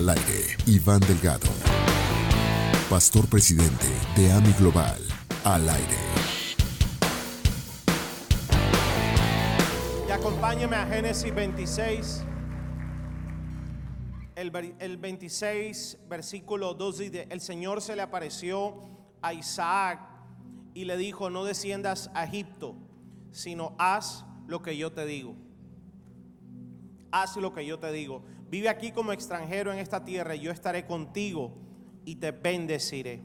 Al aire, Iván Delgado. Pastor presidente de AMI Global. Al aire. Y acompáñeme a Génesis 26. El, el 26, versículo 2 dice, el Señor se le apareció a Isaac y le dijo, no desciendas a Egipto, sino haz lo que yo te digo. Haz lo que yo te digo. Vive aquí como extranjero en esta tierra y yo estaré contigo y te bendeciré.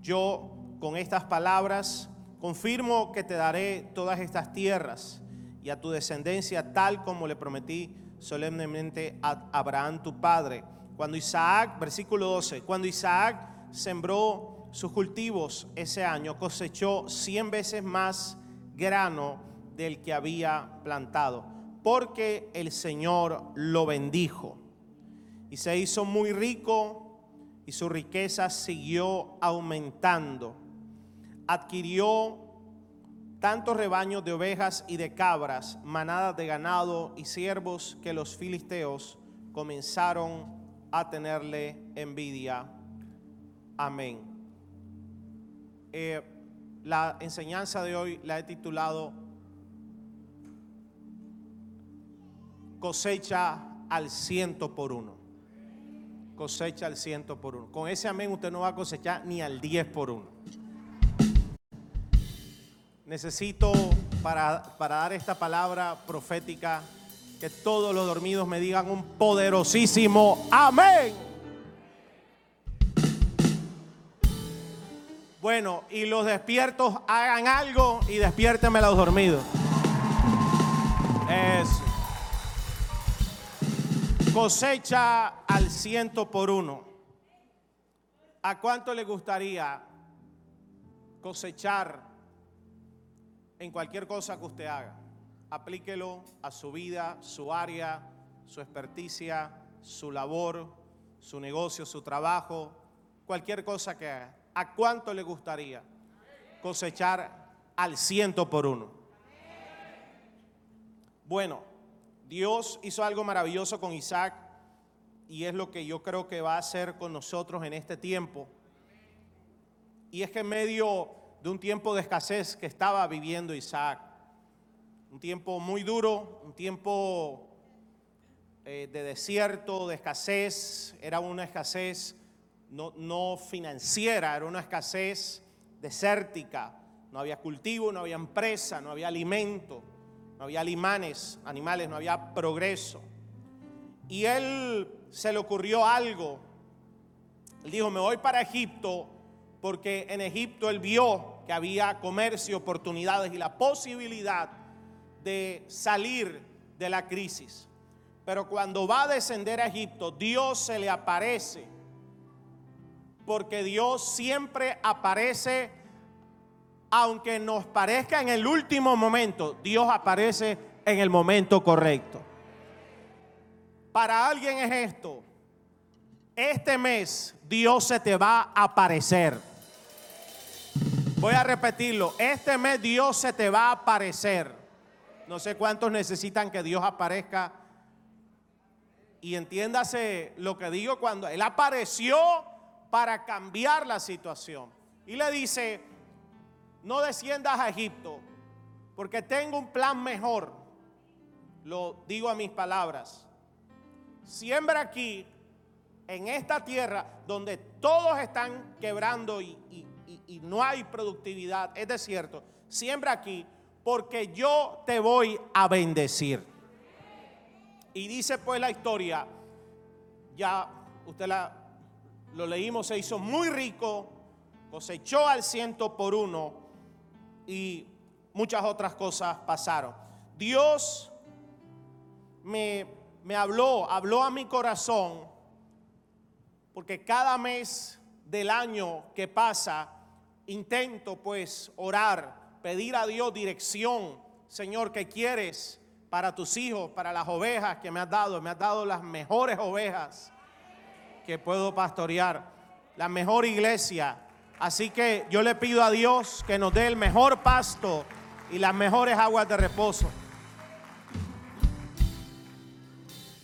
Yo con estas palabras confirmo que te daré todas estas tierras y a tu descendencia tal como le prometí solemnemente a Abraham tu padre. Cuando Isaac, versículo 12, cuando Isaac sembró sus cultivos ese año, cosechó cien veces más grano del que había plantado, porque el Señor lo bendijo y se hizo muy rico y su riqueza siguió aumentando. Adquirió tantos rebaños de ovejas y de cabras, manadas de ganado y siervos que los filisteos comenzaron a tenerle envidia. Amén. Eh, la enseñanza de hoy la he titulado Cosecha al ciento por uno cosecha al ciento por uno. Con ese amén usted no va a cosechar ni al diez por uno. Necesito para, para dar esta palabra profética que todos los dormidos me digan un poderosísimo amén. Bueno, y los despiertos hagan algo y despiértenme a los dormidos. Eso cosecha al ciento por uno. ¿A cuánto le gustaría cosechar en cualquier cosa que usted haga? Aplíquelo a su vida, su área, su experticia, su labor, su negocio, su trabajo, cualquier cosa que haga. ¿A cuánto le gustaría cosechar al ciento por uno? Bueno, Dios hizo algo maravilloso con Isaac y es lo que yo creo que va a hacer con nosotros en este tiempo. Y es que en medio de un tiempo de escasez que estaba viviendo Isaac, un tiempo muy duro, un tiempo eh, de desierto, de escasez, era una escasez no, no financiera, era una escasez desértica, no había cultivo, no había empresa, no había alimento no había limanes, animales, no había progreso. Y él se le ocurrió algo. Él dijo, me voy para Egipto porque en Egipto él vio que había comercio, oportunidades y la posibilidad de salir de la crisis. Pero cuando va a descender a Egipto, Dios se le aparece. Porque Dios siempre aparece aunque nos parezca en el último momento, Dios aparece en el momento correcto. Para alguien es esto. Este mes Dios se te va a aparecer. Voy a repetirlo. Este mes Dios se te va a aparecer. No sé cuántos necesitan que Dios aparezca. Y entiéndase lo que digo cuando Él apareció para cambiar la situación. Y le dice, no desciendas a Egipto, porque tengo un plan mejor. Lo digo a mis palabras. Siembra aquí, en esta tierra, donde todos están quebrando y, no hay productividad, es desierto. Siembra aquí, porque yo te voy a bendecir. Y dice pues la historia, ya usted la, lo leímos, se hizo muy rico, cosechó al ciento por uno y muchas otras cosas pasaron. Dios me, me habló, habló a mi corazón, porque cada mes del año que pasa, intento pues orar, pedir a Dios dirección, Señor, ¿qué quieres para tus hijos, para las ovejas que me has dado? Me has dado las mejores ovejas que puedo pastorear, la mejor iglesia. Así que yo le pido a Dios que nos dé el mejor pasto y las mejores aguas de reposo.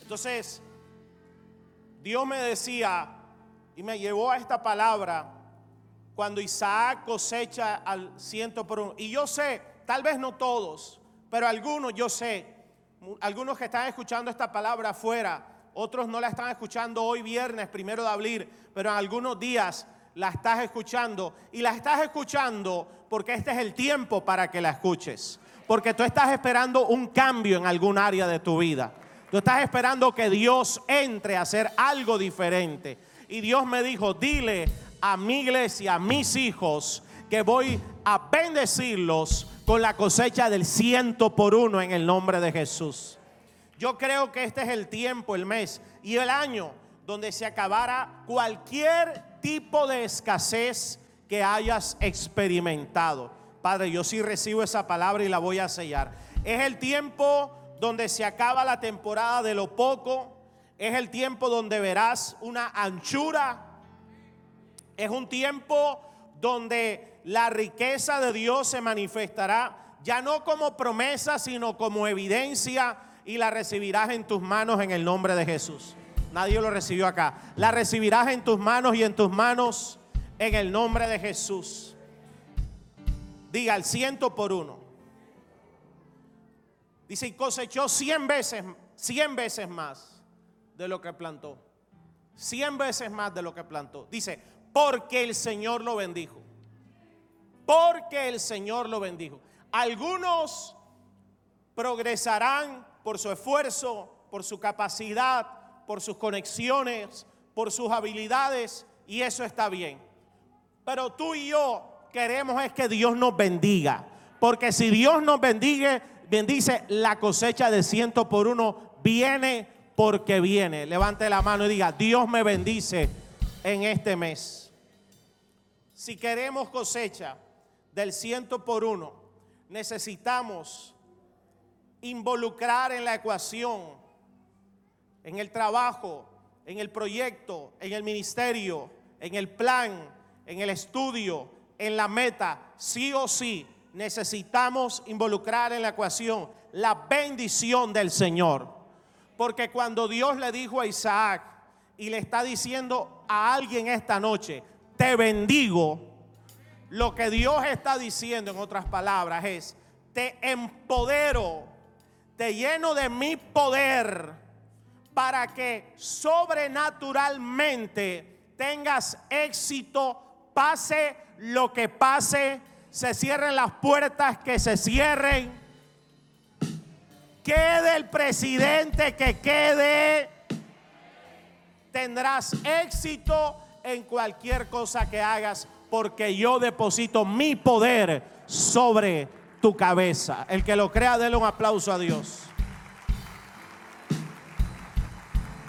Entonces, Dios me decía y me llevó a esta palabra cuando Isaac cosecha al ciento por uno. Y yo sé, tal vez no todos, pero algunos yo sé, algunos que están escuchando esta palabra afuera, otros no la están escuchando hoy viernes, primero de abril, pero en algunos días la estás escuchando. Y la estás escuchando porque este es el tiempo para que la escuches. Porque tú estás esperando un cambio en algún área de tu vida. Tú estás esperando que Dios entre a hacer algo diferente. Y Dios me dijo, dile a mi iglesia, a mis hijos, que voy a bendecirlos con la cosecha del ciento por uno en el nombre de Jesús. Yo creo que este es el tiempo, el mes y el año donde se acabará cualquier tipo de escasez que hayas experimentado. Padre, yo sí recibo esa palabra y la voy a sellar. Es el tiempo donde se acaba la temporada de lo poco. Es el tiempo donde verás una anchura. Es un tiempo donde la riqueza de Dios se manifestará ya no como promesa, sino como evidencia y la recibirás en tus manos en el nombre de Jesús. Nadie lo recibió acá. La recibirás en tus manos y en tus manos en el nombre de Jesús. Diga el ciento por uno. Dice, y cosechó cien veces, cien veces más de lo que plantó. Cien veces más de lo que plantó. Dice, porque el Señor lo bendijo. Porque el Señor lo bendijo. Algunos progresarán por su esfuerzo, por su capacidad, por sus conexiones, por sus habilidades, y eso está bien. Pero tú y yo queremos es que Dios nos bendiga, porque si Dios nos bendiga, bendice la cosecha de ciento por uno, viene porque viene. Levante la mano y diga, Dios me bendice en este mes. Si queremos cosecha del ciento por uno, necesitamos involucrar en la ecuación en el trabajo, en el proyecto, en el ministerio, en el plan, en el estudio, en la meta, sí o sí necesitamos involucrar en la ecuación la bendición del Señor. Porque cuando Dios le dijo a Isaac y le está diciendo a alguien esta noche, te bendigo, lo que Dios está diciendo en otras palabras es, te empodero, te lleno de mi poder para que sobrenaturalmente tengas éxito, pase lo que pase, se cierren las puertas que se cierren, quede el presidente que quede, tendrás éxito en cualquier cosa que hagas, porque yo deposito mi poder sobre tu cabeza. El que lo crea, déle un aplauso a Dios.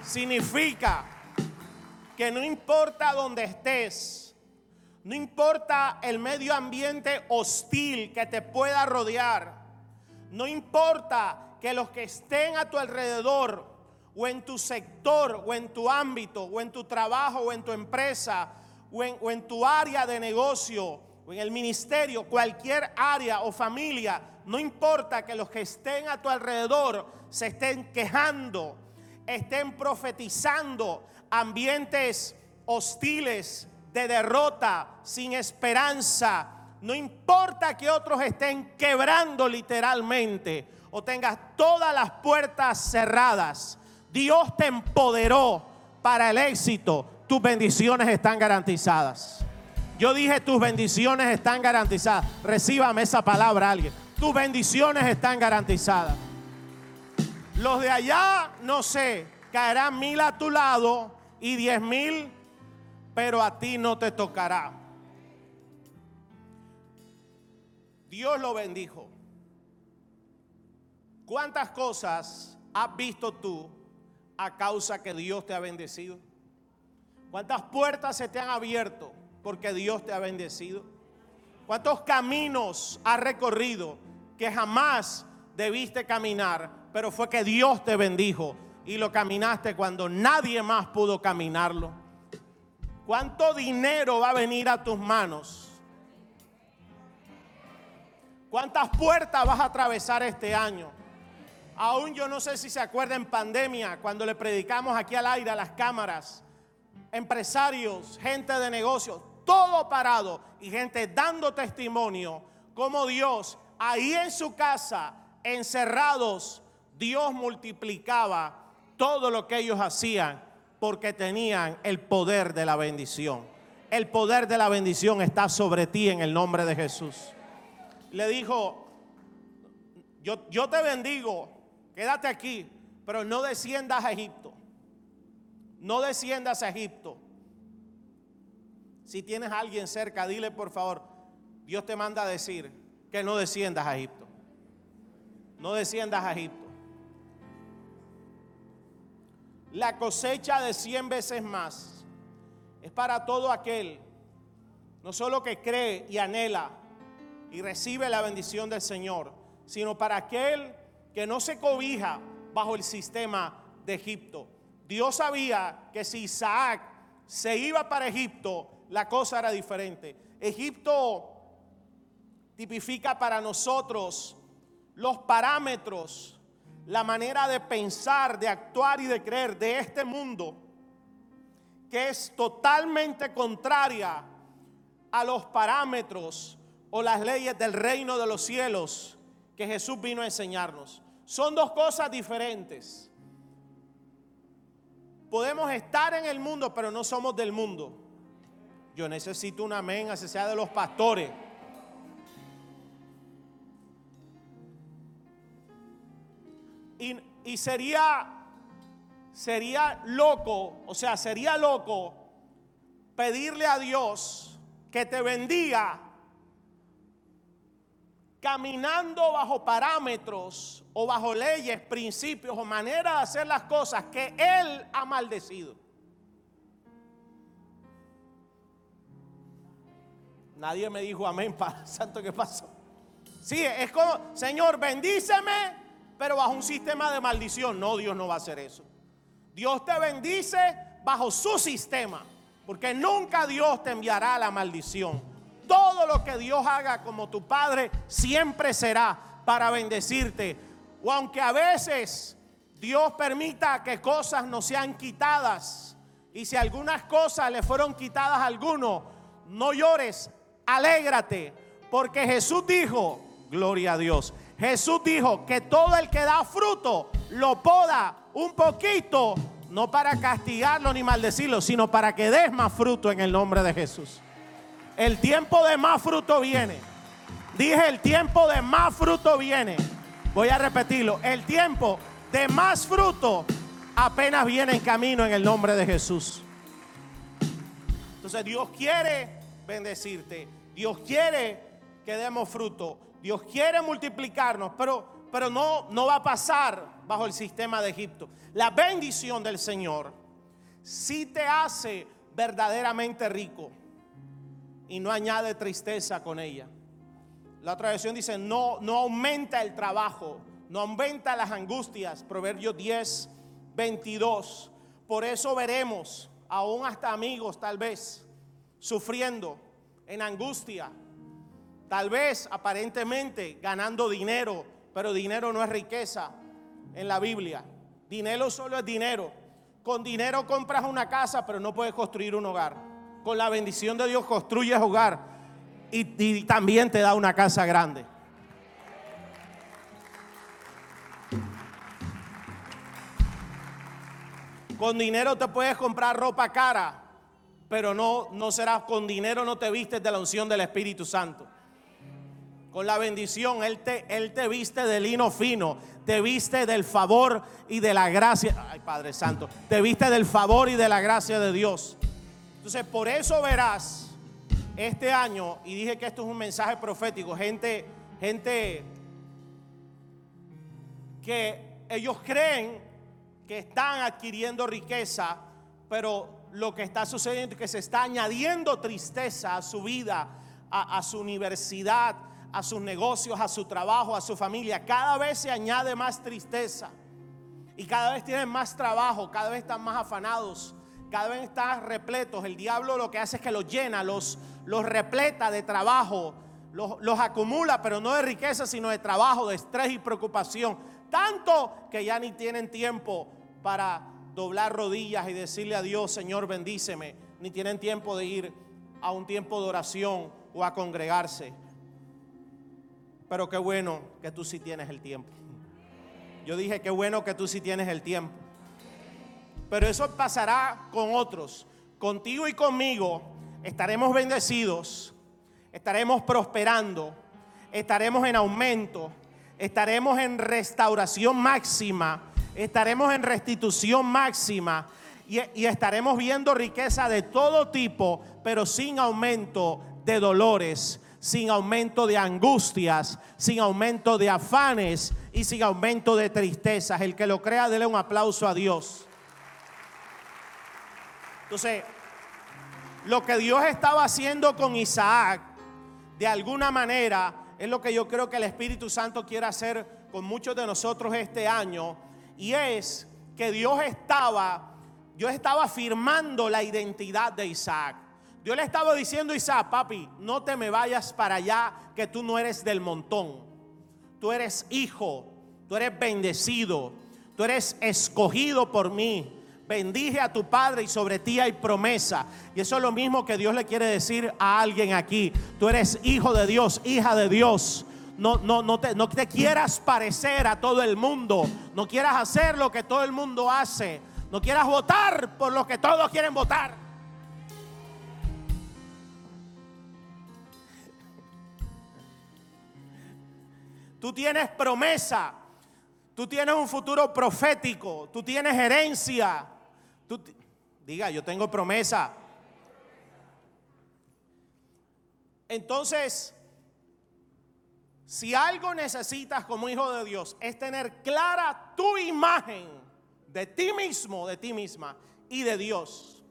Significa que no importa donde estés, no importa el medio ambiente hostil que te pueda rodear, no importa que los que estén a tu alrededor o en tu sector o en tu ámbito o en tu trabajo o en tu empresa o en tu área de negocio o en el ministerio, cualquier área o familia, no importa que los que estén a tu alrededor se estén quejando, estén profetizando ambientes hostiles, de derrota, sin esperanza. No importa que otros estén quebrando literalmente o tengas todas las puertas cerradas. Dios te empoderó para el éxito. Tus bendiciones están garantizadas. Yo dije, tus bendiciones están garantizadas. Recíbame esa palabra alguien. Tus bendiciones están garantizadas. Los de allá, no sé, caerán mil a tu lado y diez mil, pero a ti no te tocará. Dios lo bendijo. ¿Cuántas cosas has visto tú a causa que Dios te ha bendecido? ¿Cuántas puertas se te han abierto porque Dios te ha bendecido? ¿Cuántos caminos has recorrido que jamás debiste caminar pero fue que Dios te bendijo y lo caminaste cuando nadie más pudo caminarlo. ¿Cuánto dinero va a venir a tus manos? ¿Cuántas puertas vas a atravesar este año? Aún yo no sé si se acuerda en pandemia, cuando le predicamos aquí al aire a las cámaras, empresarios, gente de negocios, todo parado y gente dando testimonio como Dios ahí en su casa, encerrados, Dios multiplicaba todo lo que ellos hacían porque tenían el poder de la bendición. El poder de la bendición está sobre ti en el nombre de Jesús. Le dijo, yo, te bendigo, quédate aquí, pero no desciendas a Egipto. No desciendas a Egipto. Si tienes a alguien cerca, dile por favor, Dios te manda a decir que no desciendas a Egipto. No desciendas a Egipto. La cosecha de cien veces más es para todo aquel, no solo que cree y anhela y recibe la bendición del Señor, sino para aquel que no se cobija bajo el sistema de Egipto. Dios sabía que si Isaac se iba para Egipto, la cosa era diferente. Egipto tipifica para nosotros los parámetros la manera de pensar, de actuar y de creer de este mundo que es totalmente contraria a los parámetros o las leyes del reino de los cielos que Jesús vino a enseñarnos. Son dos cosas diferentes. Podemos estar en el mundo, pero no somos del mundo. Yo necesito un amén, así sea de los pastores. Y, sería, sería loco, o sea, sería loco pedirle a Dios que te bendiga caminando bajo parámetros o bajo leyes, principios o maneras de hacer las cosas que Él ha maldecido. Nadie me dijo amén, Padre Santo, ¿qué pasó? Sí, es como, Señor, bendíceme pero bajo un sistema de maldición. No, Dios no va a hacer eso. Dios te bendice bajo su sistema, porque nunca Dios te enviará la maldición. Todo lo que Dios haga como tu Padre siempre será para bendecirte. O aunque a veces Dios permita que cosas no sean quitadas, y si algunas cosas le fueron quitadas a alguno, no llores, alégrate, porque Jesús dijo, gloria a Dios, Jesús dijo que todo el que da fruto lo poda un poquito, no para castigarlo ni maldecirlo, sino para que des más fruto en el nombre de Jesús. El tiempo de más fruto viene. Dije, el tiempo de más fruto viene. Voy a repetirlo. El tiempo de más fruto apenas viene en camino en el nombre de Jesús. Entonces Dios quiere bendecirte. Dios quiere que demos fruto. Dios quiere multiplicarnos, pero, pero no, no va a pasar bajo el sistema de Egipto. La bendición del Señor sí te hace verdaderamente rico y no añade tristeza con ella. La otra versión dice, no, no aumenta el trabajo, no aumenta las angustias. Proverbios 10, 22. Por eso veremos, aún hasta amigos tal vez, sufriendo en angustia, Tal vez aparentemente ganando dinero, pero dinero no es riqueza en la Biblia. Dinero solo es dinero. Con dinero compras una casa, pero no puedes construir un hogar. Con la bendición de Dios construyes hogar y, también te da una casa grande. Con dinero te puedes comprar ropa cara, pero no, no serás con dinero, no te vistes de la unción del Espíritu Santo con la bendición, Él te, Él te viste de lino fino, te viste del favor y de la gracia. Ay, Padre Santo, te viste del favor y de la gracia de Dios. Entonces, por eso verás este año, y dije que esto es un mensaje profético, gente, gente que ellos creen que están adquiriendo riqueza, pero lo que está sucediendo es que se está añadiendo tristeza a su vida, a, a su universidad, a sus negocios, a su trabajo, a su familia. Cada vez se añade más tristeza. Y cada vez tienen más trabajo, cada vez están más afanados, cada vez están repletos. El diablo lo que hace es que los llena, los, los repleta de trabajo, los, los acumula, pero no de riqueza, sino de trabajo, de estrés y preocupación. Tanto que ya ni tienen tiempo para doblar rodillas y decirle a Dios, Señor, bendíceme. Ni tienen tiempo de ir a un tiempo de oración o a congregarse. Pero qué bueno que tú sí tienes el tiempo. Yo dije, qué bueno que tú sí tienes el tiempo. Pero eso pasará con otros. Contigo y conmigo estaremos bendecidos, estaremos prosperando, estaremos en aumento, estaremos en restauración máxima, estaremos en restitución máxima y, y, estaremos viendo riqueza de todo tipo, pero sin aumento de dolores, sin aumento de angustias, sin aumento de afanes y sin aumento de tristezas. El que lo crea, dele un aplauso a Dios. Entonces, lo que Dios estaba haciendo con Isaac, de alguna manera, es lo que yo creo que el Espíritu Santo quiere hacer con muchos de nosotros este año. Y es que Dios estaba, Dios estaba afirmando la identidad de Isaac. Dios le estaba diciendo a Isaac, papi, no te me vayas para allá, que tú no eres del montón. Tú eres hijo, tú eres bendecido, tú eres escogido por mí bendije a tu padre y sobre ti hay promesa. Y eso es lo mismo que Dios le quiere decir a alguien aquí. Tú eres hijo de Dios, hija de Dios. No, no, no, te, no te quieras parecer a todo el mundo. No quieras hacer lo que todo el mundo hace. No quieras votar por lo que todos quieren votar. Tú tienes promesa. Tú tienes un futuro profético. Tú tienes herencia diga, yo tengo promesa. Entonces, si algo necesitas como hijo de Dios es tener clara tu imagen de ti mismo, de ti misma y de Dios.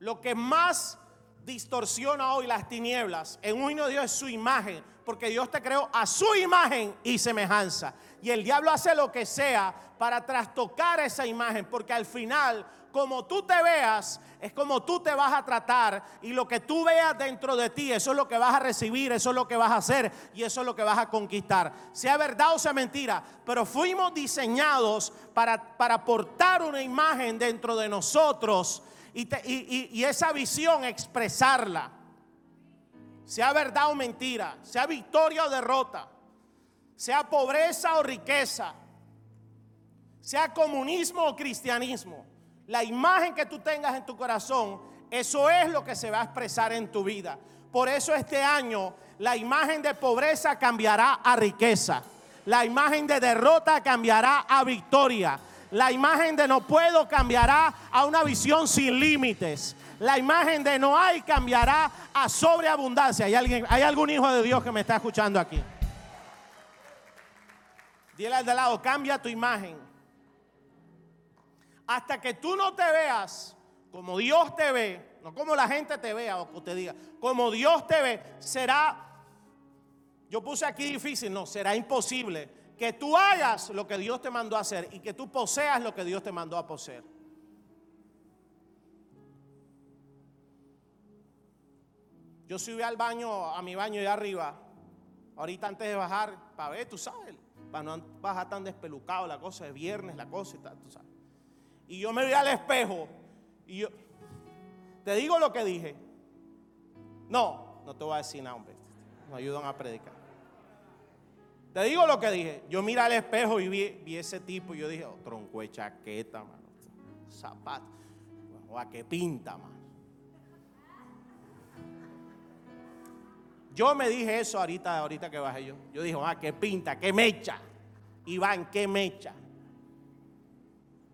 Lo que más distorsiona hoy las tinieblas en un hijo de Dios es su imagen, porque Dios te creó a su imagen y semejanza. Y el diablo hace lo que sea para trastocar esa imagen, porque al final, como tú te veas, es como tú te vas a tratar y lo que tú veas dentro de ti, eso es lo que vas a recibir, eso es lo que vas a hacer y eso es lo que vas a conquistar. Sea verdad o sea mentira, pero fuimos diseñados para, para portar una imagen dentro de nosotros y, y esa visión expresarla. Sea verdad o mentira, sea victoria o derrota sea pobreza o riqueza, sea comunismo o cristianismo, la imagen que tú tengas en tu corazón, eso es lo que se va a expresar en tu vida. Por eso este año la imagen de pobreza cambiará a riqueza. La imagen de derrota cambiará a victoria. La imagen de no puedo cambiará a una visión sin límites. La imagen de no hay cambiará a sobreabundancia. ¿Hay, alguien, ¿Hay algún hijo de Dios que me está escuchando aquí? Dile al de lado, cambia tu imagen. Hasta que tú no te veas como Dios te ve, no como la gente te vea o te diga, como Dios te ve, será, yo puse aquí difícil, no, será imposible que tú hagas lo que Dios te mandó a hacer y que tú poseas lo que Dios te mandó a poseer. Yo subí al baño, a mi baño de arriba, ahorita antes de bajar, para ver, tú sabes, para no bajar tan despelucado la cosa de viernes, la cosa y tal, tú sabes. Y yo me vi al espejo y yo, te digo lo que dije. No, no te voy a decir nada, hombre. Me ayudan a predicar. Te digo lo que dije. Yo miré al espejo y vi, ese tipo y yo dije, oh, tronco de chaqueta, mano. Zapato. O a qué pinta, mano. Yo me dije eso ahorita, ahorita que bajé yo. Yo dije, ah, qué pinta, qué mecha. Iván, qué mecha.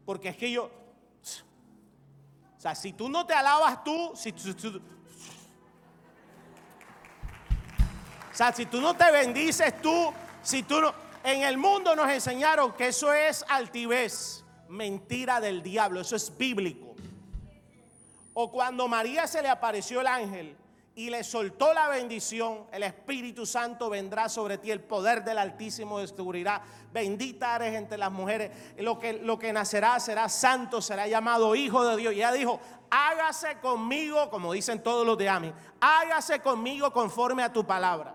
Porque es que yo, o sea, si tú no te alabas tú, si, o sea, si tú no te bendices tú, si tú no, en el mundo nos enseñaron que eso es altivez, mentira del diablo, eso es bíblico. O cuando María se le apareció el ángel y le soltó la bendición, el Espíritu Santo vendrá sobre ti, el poder del Altísimo descubrirá. Bendita eres entre las mujeres, lo que, lo que nacerá será santo, será llamado Hijo de Dios. Y ella dijo, hágase conmigo, como dicen todos los de Ami, hágase conmigo conforme a tu palabra.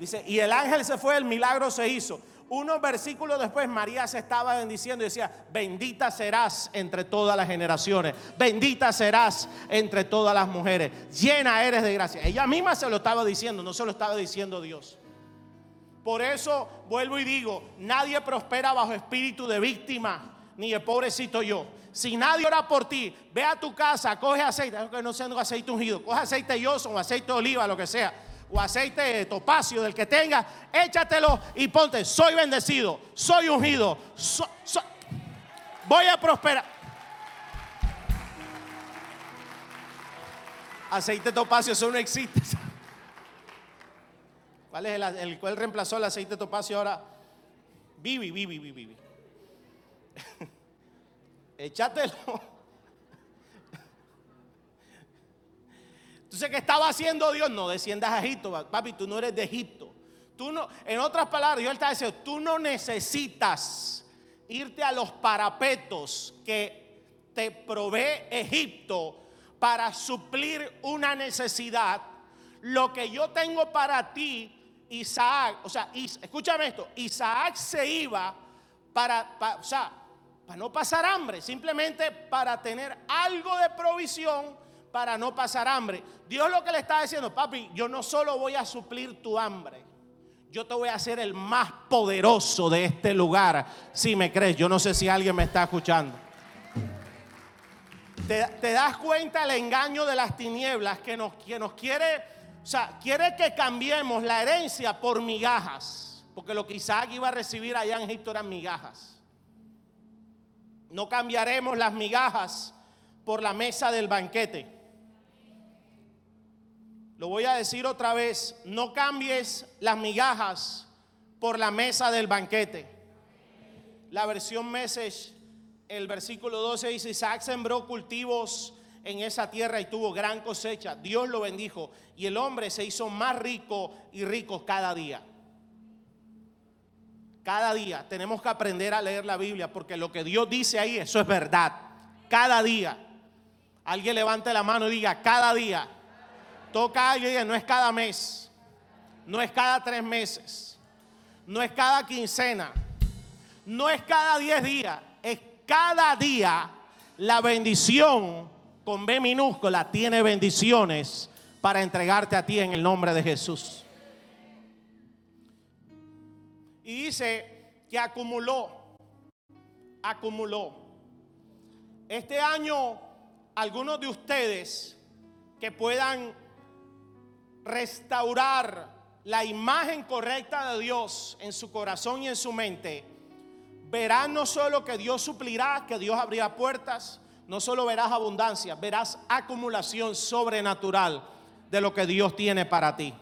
Dice, y el ángel se fue, el milagro se hizo. Unos versículos después María se estaba bendiciendo y decía, bendita serás entre todas las generaciones, bendita serás entre todas las mujeres, llena eres de gracia. Ella misma se lo estaba diciendo, no se lo estaba diciendo Dios. Por eso vuelvo y digo, nadie prospera bajo espíritu de víctima, ni de pobrecito yo. Si nadie ora por ti, ve a tu casa, coge aceite, que no sea aceite ungido, coge aceite yoso o aceite de oliva, lo que sea o aceite topacio, del que tenga, échatelo y ponte, soy bendecido, soy ungido, voy a prosperar. Aceite topacio, eso no existe. ¿Cuál es el, el cual reemplazó el aceite de topacio ahora? Vivi, vivi, vivi, vivi. Échatelo. Entonces, ¿qué estaba haciendo Dios? No desciendas a Egipto, papi, tú no eres de Egipto. Tú no, en otras palabras, Dios está diciendo, tú no necesitas irte a los parapetos que te provee Egipto para suplir una necesidad. Lo que yo tengo para ti, Isaac, o sea, escúchame esto, Isaac se iba para, o sea, para no pasar hambre, simplemente para tener algo de provisión para no pasar hambre. Dios lo que le está diciendo, papi, yo no solo voy a suplir tu hambre, yo te voy a hacer el más poderoso de este lugar, si me crees. Yo no sé si alguien me está escuchando. ¿Te, das cuenta el engaño de las tinieblas que nos, que nos quiere, o sea, quiere que cambiemos la herencia por migajas? Porque lo que Isaac iba a recibir allá en Egipto eran migajas. No cambiaremos las migajas por la mesa del banquete. Lo voy a decir otra vez, no cambies las migajas por la mesa del banquete. La versión Message, el versículo 12 dice, Isaac sembró cultivos en esa tierra y tuvo gran cosecha. Dios lo bendijo y el hombre se hizo más rico y rico cada día. Cada día tenemos que aprender a leer la Biblia porque lo que Dios dice ahí, eso es verdad. Cada día. Alguien levante la mano y diga, cada día. Toca a no es cada mes, no es cada tres meses, no es cada quincena, no es cada diez días, es cada día la bendición con B minúscula tiene bendiciones para entregarte a ti en el nombre de Jesús. Y dice que acumuló, acumuló. Este año, algunos de ustedes que puedan restaurar la imagen correcta de Dios en su corazón y en su mente, verás no solo que Dios suplirá, que Dios abrirá puertas, no solo verás abundancia, verás acumulación sobrenatural de lo que Dios tiene para ti.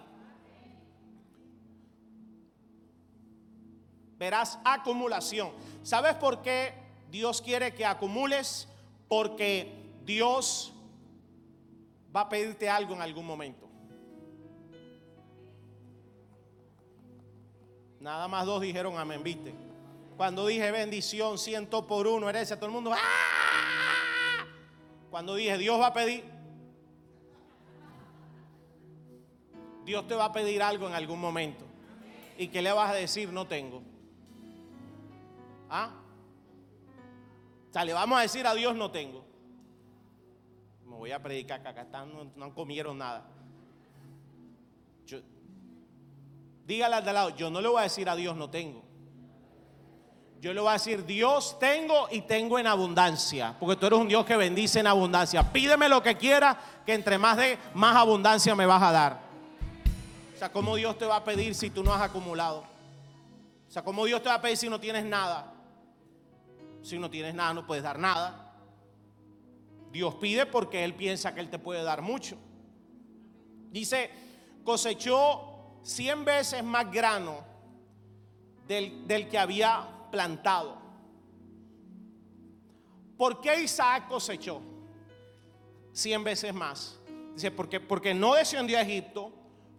Verás acumulación. ¿Sabes por qué Dios quiere que acumules? Porque Dios va a pedirte algo en algún momento. Nada más dos dijeron amén, viste. Cuando dije bendición, ciento por uno, herencia, todo el mundo. ¡ah! Cuando dije Dios va a pedir, Dios te va a pedir algo en algún momento. ¿Y qué le vas a decir? No tengo. ¿Ah? O sea, le vamos a decir a Dios no tengo. Me voy a predicar que acá están, no, no comieron nada. Dígale al de lado, yo no le voy a decir a Dios no tengo. Yo le voy a decir, Dios tengo y tengo en abundancia. Porque tú eres un Dios que bendice en abundancia. Pídeme lo que quieras, que entre más de más abundancia me vas a dar. O sea, ¿cómo Dios te va a pedir si tú no has acumulado? O sea, ¿cómo Dios te va a pedir si no tienes nada? Si no tienes nada, no puedes dar nada. Dios pide porque Él piensa que Él te puede dar mucho. Dice, cosechó cien veces más grano del, del que había plantado. ¿Por qué Isaac cosechó cien veces más? Dice, porque, porque no descendió a Egipto,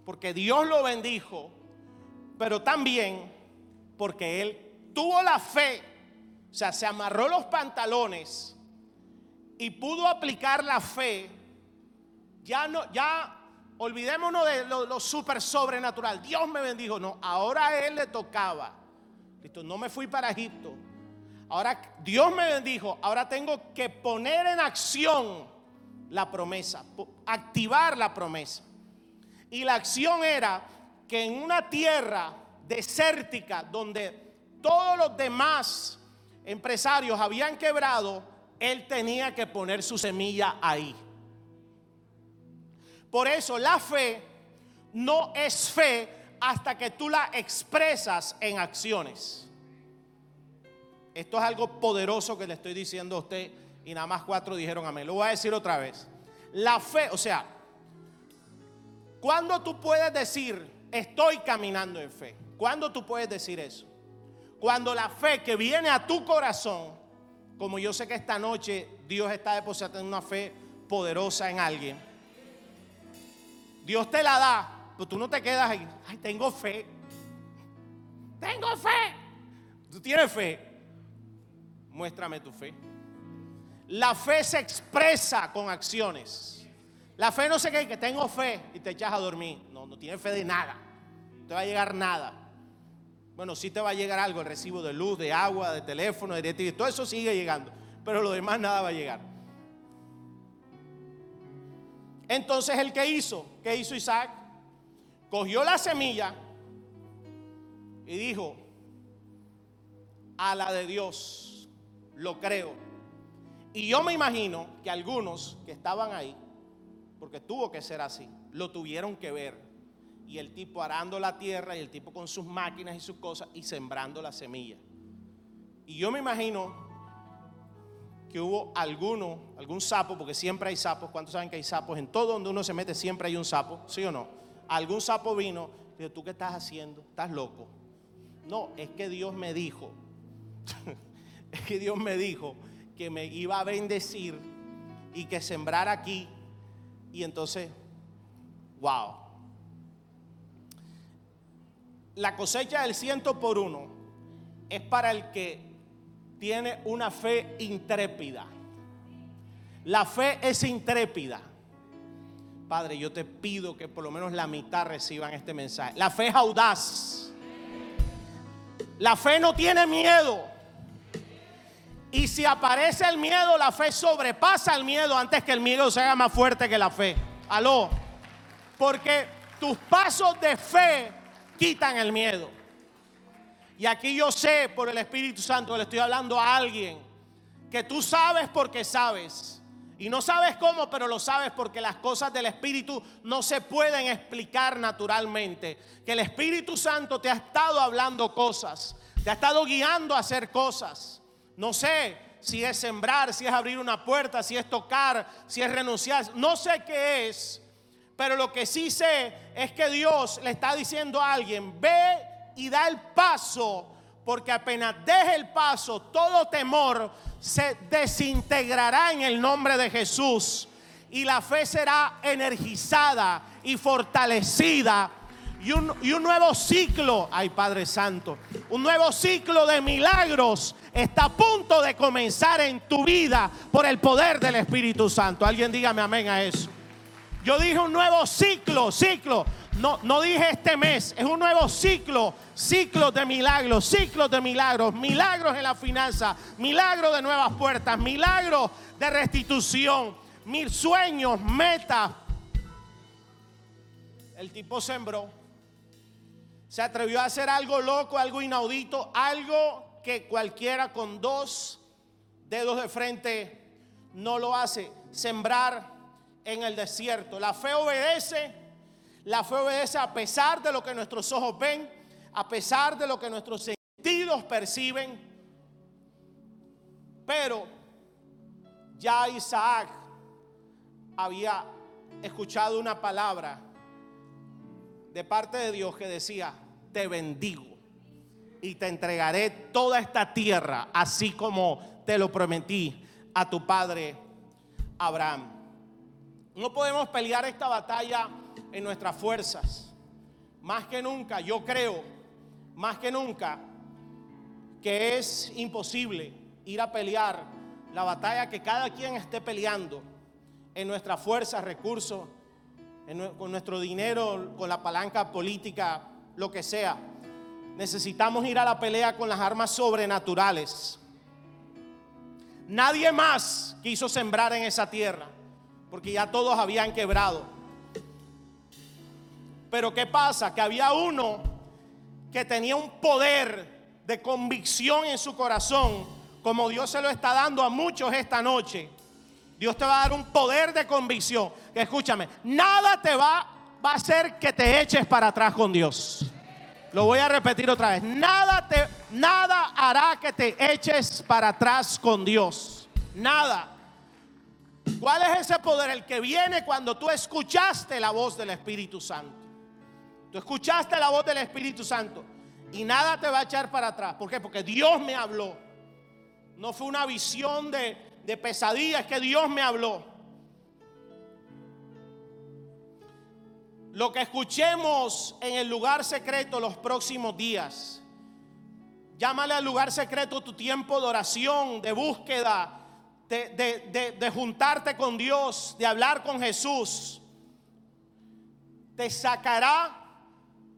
porque Dios lo bendijo, pero también porque él tuvo la fe, o sea, se amarró los pantalones y pudo aplicar la fe. Ya no, ya Olvidémonos de lo, super sobrenatural. Dios me bendijo. No, ahora a él le tocaba Listo, no me fui para Egipto. Ahora Dios me bendijo. Ahora tengo que poner en acción la promesa, activar la promesa. Y la acción era que en una tierra desértica donde todos los demás empresarios habían quebrado, él tenía que poner su semilla ahí. Por eso la fe no es fe hasta que tú la expresas en acciones. Esto es algo poderoso que le estoy diciendo a usted y nada más cuatro dijeron amén. Lo voy a decir otra vez. La fe, o sea, ¿cuándo tú puedes decir estoy caminando en fe? ¿Cuándo tú puedes decir eso? Cuando la fe que viene a tu corazón, como yo sé que esta noche Dios está depositando una fe poderosa en alguien, Dios te la da, pero tú no te quedas ahí, ay, tengo fe, tengo fe. Tú tienes fe, muéstrame tu fe. La fe se expresa con acciones. La fe no se qué, que tengo fe y te echas a dormir. No, no tienes fe de nada. No te va a llegar nada. Bueno, sí te va a llegar algo, el recibo de luz, de agua, de teléfono, de directo, todo eso sigue llegando. Pero lo demás nada va a llegar. Entonces, ¿el que hizo? ¿Qué hizo Isaac? Cogió la semilla y dijo, a la de Dios, lo creo. Y yo me imagino que algunos que estaban ahí, porque tuvo que ser así, lo tuvieron que ver. Y el tipo arando la tierra y el tipo con sus máquinas y sus cosas y sembrando la semilla. Y yo me imagino que hubo alguno, algún sapo, porque siempre hay sapos, ¿cuántos saben que hay sapos? En todo donde uno se mete siempre hay un sapo, ¿sí o no? Algún sapo vino, dijo, ¿tú qué estás haciendo? ¿Estás loco? No, es que Dios me dijo, es que Dios me dijo que me iba a bendecir y que sembrar aquí. Y entonces, wow. La cosecha del ciento por uno es para el que tiene una fe intrépida. La fe es intrépida. Padre, yo te pido que por lo menos la mitad reciban este mensaje. La fe es audaz. La fe no tiene miedo. Y si aparece el miedo, la fe sobrepasa el miedo antes que el miedo se haga más fuerte que la fe. Aló. Porque tus pasos de fe quitan el miedo. Y aquí yo sé por el Espíritu Santo, le estoy hablando a alguien, que tú sabes porque sabes. Y no sabes cómo, pero lo sabes porque las cosas del Espíritu no se pueden explicar naturalmente. Que el Espíritu Santo te ha estado hablando cosas, te ha estado guiando a hacer cosas. No sé si es sembrar, si es abrir una puerta, si es tocar, si es renunciar. No sé qué es, pero lo que sí sé es que Dios le está diciendo a alguien, ve y da el paso, porque apenas deje el paso, todo temor se desintegrará en el nombre de Jesús y la fe será energizada y fortalecida. Y un, y un, nuevo ciclo, ay Padre Santo, un nuevo ciclo de milagros está a punto de comenzar en tu vida por el poder del Espíritu Santo. Alguien dígame amén a eso. Yo dije un nuevo ciclo, ciclo. No, no dije este mes, es un nuevo ciclo, ciclos de milagros, ciclos de milagros, milagros en la finanza, milagros de nuevas puertas, milagros de restitución, mil sueños, metas. El tipo sembró, se atrevió a hacer algo loco, algo inaudito, algo que cualquiera con dos dedos de frente no lo hace, sembrar en el desierto. La fe obedece, la fe obedece a pesar de lo que nuestros ojos ven, a pesar de lo que nuestros sentidos perciben. Pero ya Isaac había escuchado una palabra de parte de Dios que decía, te bendigo y te entregaré toda esta tierra, así como te lo prometí a tu padre Abraham. No podemos pelear esta batalla en nuestras fuerzas. Más que nunca, yo creo, más que nunca, que es imposible ir a pelear la batalla que cada quien esté peleando en nuestras fuerzas, recursos, con nuestro dinero, con la palanca política, lo que sea. necesitamos ir a la pelea con las armas sobrenaturales. Nadie más quiso sembrar en esa tierra, porque ya todos habían quebrado. Pero ¿qué pasa? Que había uno que tenía un poder de convicción en su corazón, como Dios se lo está dando a muchos esta noche. Dios te va a dar un poder de convicción. escúchame, nada te va, va a hacer que te eches para atrás con Dios. Lo voy a repetir otra vez. Nada te nada hará que te eches para atrás con Dios. Nada. ¿Cuál es ese poder? El que viene cuando tú escuchaste la voz del Espíritu Santo. Tú escuchaste la voz del Espíritu Santo y nada te va a echar para atrás. ¿Por qué? Porque Dios me habló. No fue una visión de, de pesadilla, es que Dios me habló. Lo que escuchemos en el lugar secreto los próximos días. Llámale al lugar secreto tu tiempo de oración, de búsqueda, de, juntarte con Dios, de hablar con Jesús. Te sacará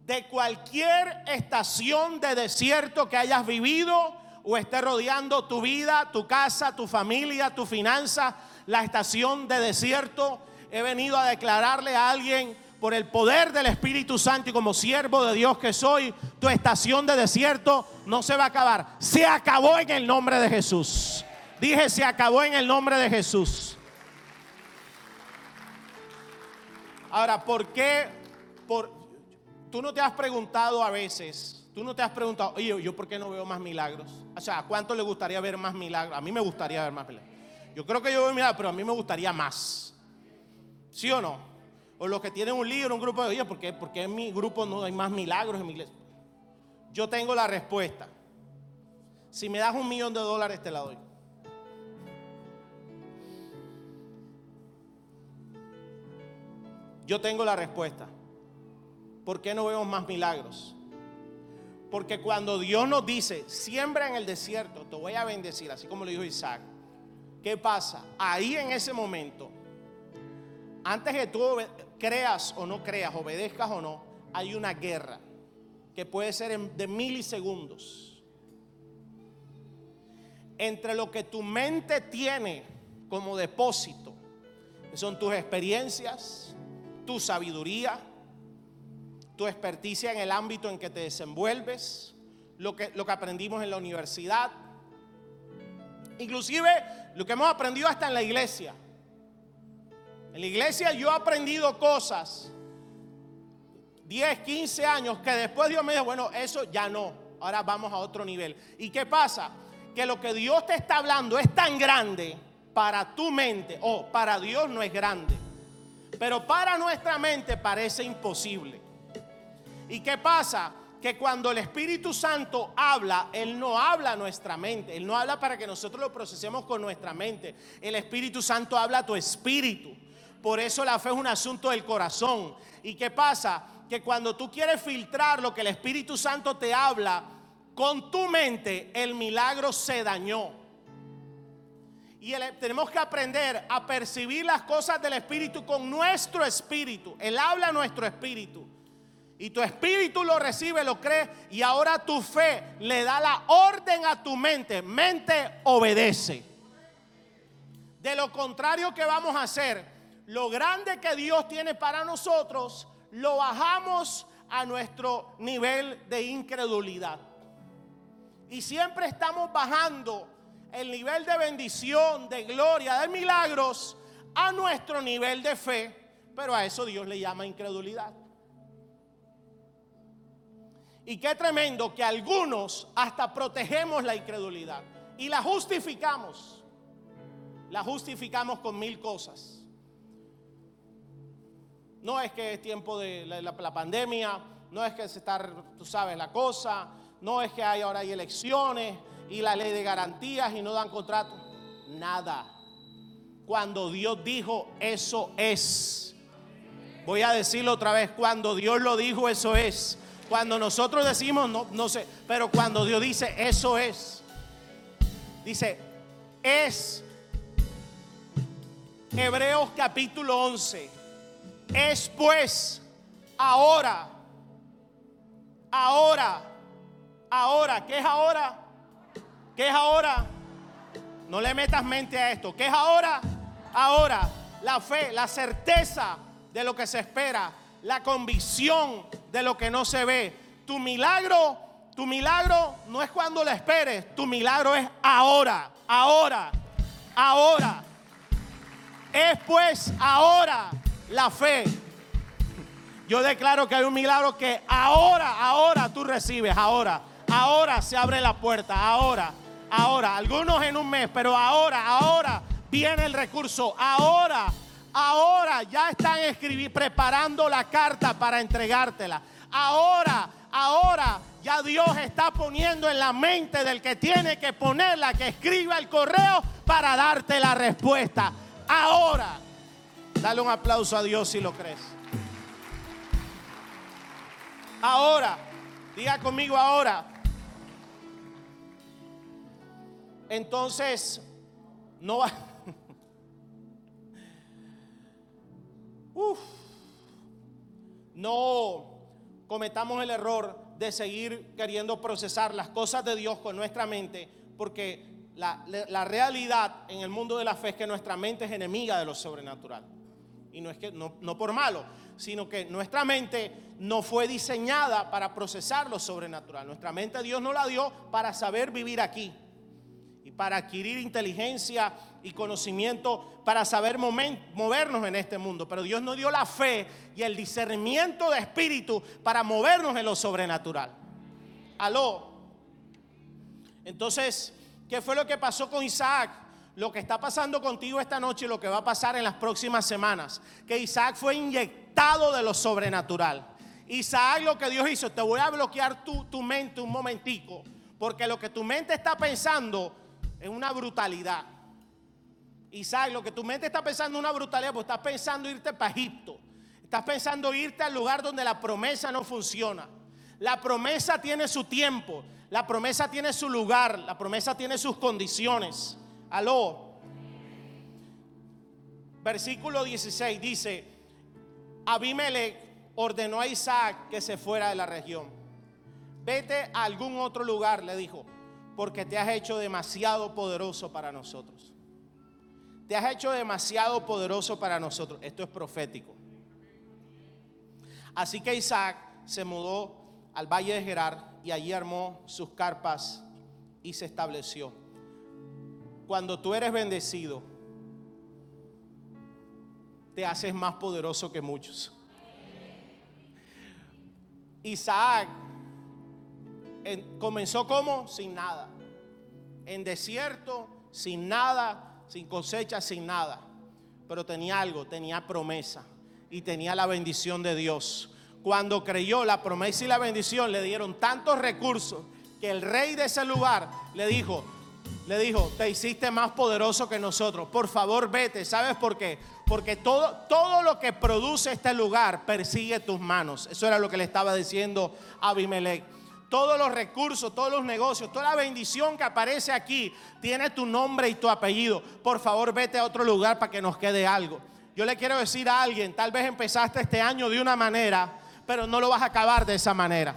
de cualquier estación de desierto que hayas vivido o esté rodeando tu vida, tu casa, tu familia, tu finanza, la estación de desierto. He venido a declararle a alguien por el poder del Espíritu Santo y como siervo de Dios que soy, tu estación de desierto no se va a acabar. Se acabó en el nombre de Jesús. Dije, se acabó en el nombre de Jesús. Ahora, ¿por qué? Por, Tú no te has preguntado a veces, tú no te has preguntado, oye, ¿yo por qué no veo más milagros? O sea, ¿a cuánto le gustaría ver más milagros? A mí me gustaría ver más milagros. Yo creo que yo veo milagros, pero a mí me gustaría más. ¿Sí o no? O los que tienen un libro, un grupo de, oye, ¿por qué, ¿por qué en mi grupo no hay más milagros en mi iglesia? Yo tengo la respuesta. Si me das un millón de dólares, te la doy. Yo tengo la respuesta. ¿Por qué no vemos más milagros? Porque cuando Dios nos dice, siembra en el desierto, te voy a bendecir, así como lo dijo Isaac, ¿qué pasa? Ahí en ese momento, antes que tú creas o no creas, obedezcas o no, hay una guerra que puede ser de milisegundos. Entre lo que tu mente tiene como depósito, son tus experiencias, tu sabiduría, tu experticia en el ámbito en que te desenvuelves, lo que, lo que aprendimos en la universidad, inclusive lo que hemos aprendido hasta en la iglesia. En la iglesia yo he aprendido cosas, 10, 15 años, que después Dios me dijo, bueno, eso ya no, ahora vamos a otro nivel. ¿Y qué pasa? Que lo que Dios te está hablando es tan grande para tu mente, o para Dios no es grande, pero para nuestra mente parece imposible. ¿Y qué pasa? Que cuando el Espíritu Santo habla, Él no habla a nuestra mente, Él no habla para que nosotros lo procesemos con nuestra mente. El Espíritu Santo habla a tu espíritu. Por eso la fe es un asunto del corazón. ¿Y qué pasa? Que cuando tú quieres filtrar lo que el Espíritu Santo te habla, con tu mente el milagro se dañó. Y tenemos que aprender a percibir las cosas del Espíritu con nuestro espíritu. Él habla a nuestro espíritu. Y tu espíritu lo recibe, lo cree. Y ahora tu fe le da la orden a tu mente. Mente obedece. De lo contrario que vamos a hacer, lo grande que Dios tiene para nosotros, lo bajamos a nuestro nivel de incredulidad. Y siempre estamos bajando el nivel de bendición, de gloria, de milagros a nuestro nivel de fe. Pero a eso Dios le llama incredulidad. Y qué tremendo que algunos hasta protegemos la incredulidad y la justificamos. La justificamos con mil cosas. No es que es tiempo de la, pandemia, no es que se está, tú sabes, la cosa, no es que hay ahora hay elecciones y la ley de garantías y no dan contrato. Nada. Cuando Dios dijo, eso es. Voy a decirlo otra vez, cuando Dios lo dijo, eso es. Cuando nosotros decimos, no, no sé, pero cuando Dios dice, eso es, dice, es Hebreos capítulo 11, es pues ahora, ahora, Ahora, ¿qué es ahora? ¿Qué es ahora? No le metas mente a esto. ¿Qué es ahora? Ahora, la fe, la certeza de lo que se espera, la convicción de lo que no se ve. Tu milagro, tu milagro no es cuando lo esperes, tu milagro es ahora, ahora, ahora. Es pues ahora la fe. Yo declaro que hay un milagro que ahora, ahora tú recibes, ahora, ahora se abre la puerta, ahora, ahora, algunos en un mes, pero ahora, ahora viene el recurso, ahora, ahora ya están escribiendo, preparando la carta para entregártela, ahora, ahora ya Dios está poniendo en la mente del que tiene que ponerla, que escriba el correo para darte la respuesta, ahora. Dale un aplauso a Dios si lo crees. Ahora, diga conmigo ahora. Entonces, no va. Uf, no cometamos el error de seguir queriendo procesar las cosas de Dios con nuestra mente, porque la, la, realidad en el mundo de la fe es que nuestra mente es enemiga de lo sobrenatural. Y no es que no, no por malo, sino que nuestra mente no fue diseñada para procesar lo sobrenatural. Nuestra mente Dios no la dio para saber vivir aquí para adquirir inteligencia y conocimiento para saber movernos en este mundo. Pero Dios nos dio la fe y el discernimiento de espíritu para movernos en lo sobrenatural. Aló. Entonces, ¿qué fue lo que pasó con Isaac? Lo que está pasando contigo esta noche y lo que va a pasar en las próximas semanas. Que Isaac fue inyectado de lo sobrenatural. Isaac lo que Dios hizo, te voy a bloquear tu, tu mente un momentico. Porque lo que tu mente está pensando es una brutalidad. Isaac, lo que tu mente está pensando es una brutalidad, pues estás pensando irte para Egipto. Estás pensando irte al lugar donde la promesa no funciona. La promesa tiene su tiempo, la promesa tiene su lugar, la promesa tiene sus condiciones. Aló. Versículo 16 dice, Abimelech ordenó a Isaac que se fuera de la región. Vete a algún otro lugar, le dijo porque te has hecho demasiado poderoso para nosotros. Te has hecho demasiado poderoso para nosotros. Esto es profético. Así que Isaac se mudó al valle de Gerar y allí armó sus carpas y se estableció. Cuando tú eres bendecido, te haces más poderoso que muchos. Isaac comenzó como sin nada. En desierto, sin nada, sin cosecha, sin nada. Pero tenía algo, tenía promesa y tenía la bendición de Dios. Cuando creyó la promesa y la bendición, le dieron tantos recursos que el rey de ese lugar le dijo, le dijo, te hiciste más poderoso que nosotros. Por favor, vete. ¿Sabes por qué? Porque todo, todo lo que produce este lugar persigue tus manos. Eso era lo que le estaba diciendo Abimelech todos los recursos, todos los negocios, toda la bendición que aparece aquí tiene tu nombre y tu apellido. Por favor, vete a otro lugar para que nos quede algo. Yo le quiero decir a alguien, tal vez empezaste este año de una manera, pero no lo vas a acabar de esa manera.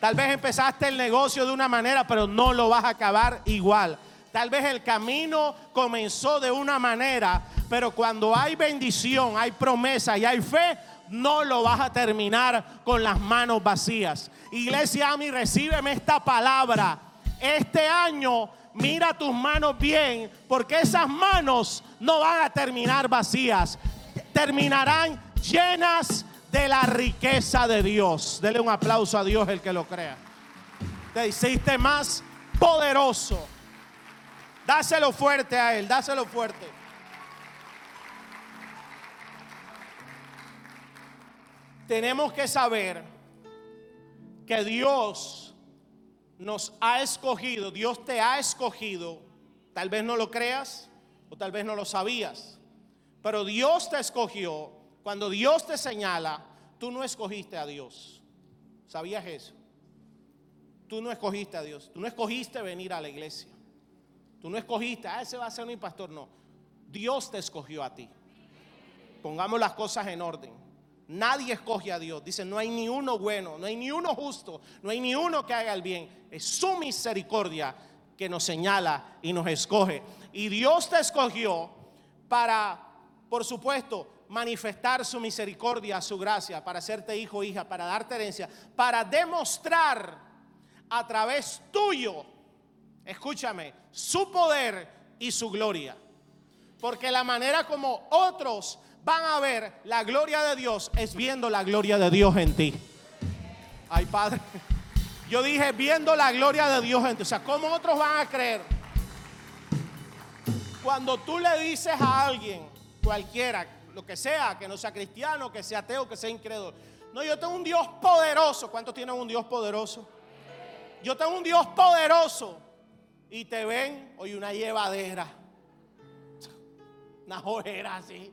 Tal vez empezaste el negocio de una manera, pero no lo vas a acabar igual. Tal vez el camino comenzó de una manera, pero cuando hay bendición, hay promesa y hay fe, no lo vas a terminar con las manos vacías. Iglesia, a mí, recíbeme esta palabra. Este año mira tus manos bien, porque esas manos no van a terminar vacías, terminarán llenas de la riqueza de Dios. Dele un aplauso a Dios el que lo crea. Te hiciste más poderoso. Dáselo fuerte a Él, dáselo fuerte. tenemos que saber que Dios nos ha escogido, Dios te ha escogido, tal vez no lo creas o tal vez no lo sabías, pero Dios te escogió, cuando Dios te señala, tú no escogiste a Dios. ¿Sabías eso? Tú no escogiste a Dios, tú no escogiste venir a la iglesia, tú no escogiste, ah, ese va a ser mi pastor, no, Dios te escogió a ti. Pongamos las cosas en orden. Nadie escoge a Dios. Dice, no hay ni uno bueno, no hay ni uno justo, no hay ni uno que haga el bien. Es su misericordia que nos señala y nos escoge. Y Dios te escogió para, por supuesto, manifestar su misericordia, su gracia, para hacerte hijo, hija, para darte herencia, para demostrar a través tuyo, escúchame, su poder y su gloria. Porque la manera como otros van a ver la gloria de Dios es viendo la gloria de Dios en ti. Ay, Padre. Yo dije viendo la gloria de Dios en ti. O sea, ¿cómo otros van a creer? Cuando tú le dices a alguien, cualquiera, lo que sea, que no sea cristiano, que sea ateo, que sea incrédulo. No, yo tengo un Dios poderoso. ¿Cuántos tienen un Dios poderoso? Yo tengo un Dios poderoso. Y te ven, hoy una llevadera. Una ojera así.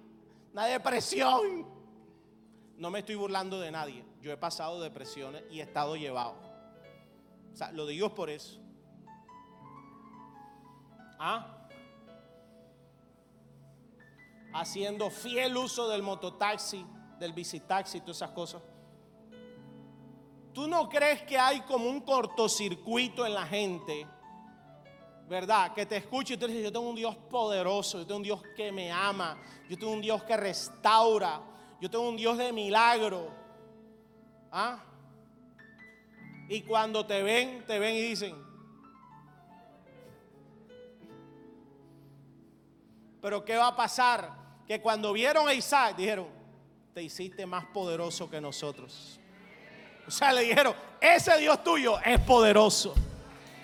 Una depresión. No me estoy burlando de nadie. Yo he pasado depresiones y he estado llevado. O sea, lo digo por eso. ¿Ah? haciendo fiel uso del mototaxi, del bicitaxi, todas esas cosas. ¿Tú no crees que hay como un cortocircuito en la gente? ¿Verdad? Que te escuche y te dice, yo tengo un Dios poderoso, yo tengo un Dios que me ama, yo tengo un Dios que restaura, yo tengo un Dios de milagro. ¿Ah? Y cuando te ven, te ven y dicen, pero ¿qué va a pasar? que cuando vieron a Isaac dijeron, te hiciste más poderoso que nosotros. O sea, le dijeron, ese Dios tuyo es poderoso.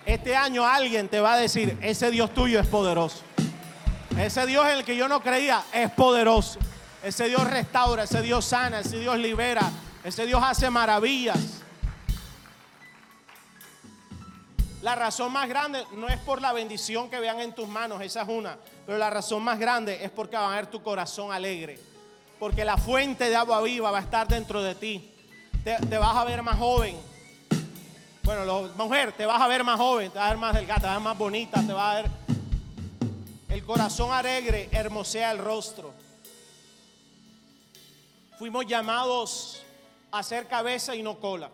Este año alguien te va a decir, ese Dios tuyo es poderoso. Ese Dios en el que yo no creía es poderoso. Ese Dios restaura, ese Dios sana, ese Dios libera, ese Dios hace maravillas. La razón más grande no es por la bendición que vean en tus manos, esa es una. Pero la razón más grande es porque va a ver tu corazón alegre. Porque la fuente de agua viva va a estar dentro de ti. Te, vas a ver más joven. Bueno, mujer, te vas a ver más joven, te vas a ver más delgada, te vas a ver más bonita, te vas a ver. El corazón alegre hermosea el rostro. Fuimos llamados a ser cabeza y no cola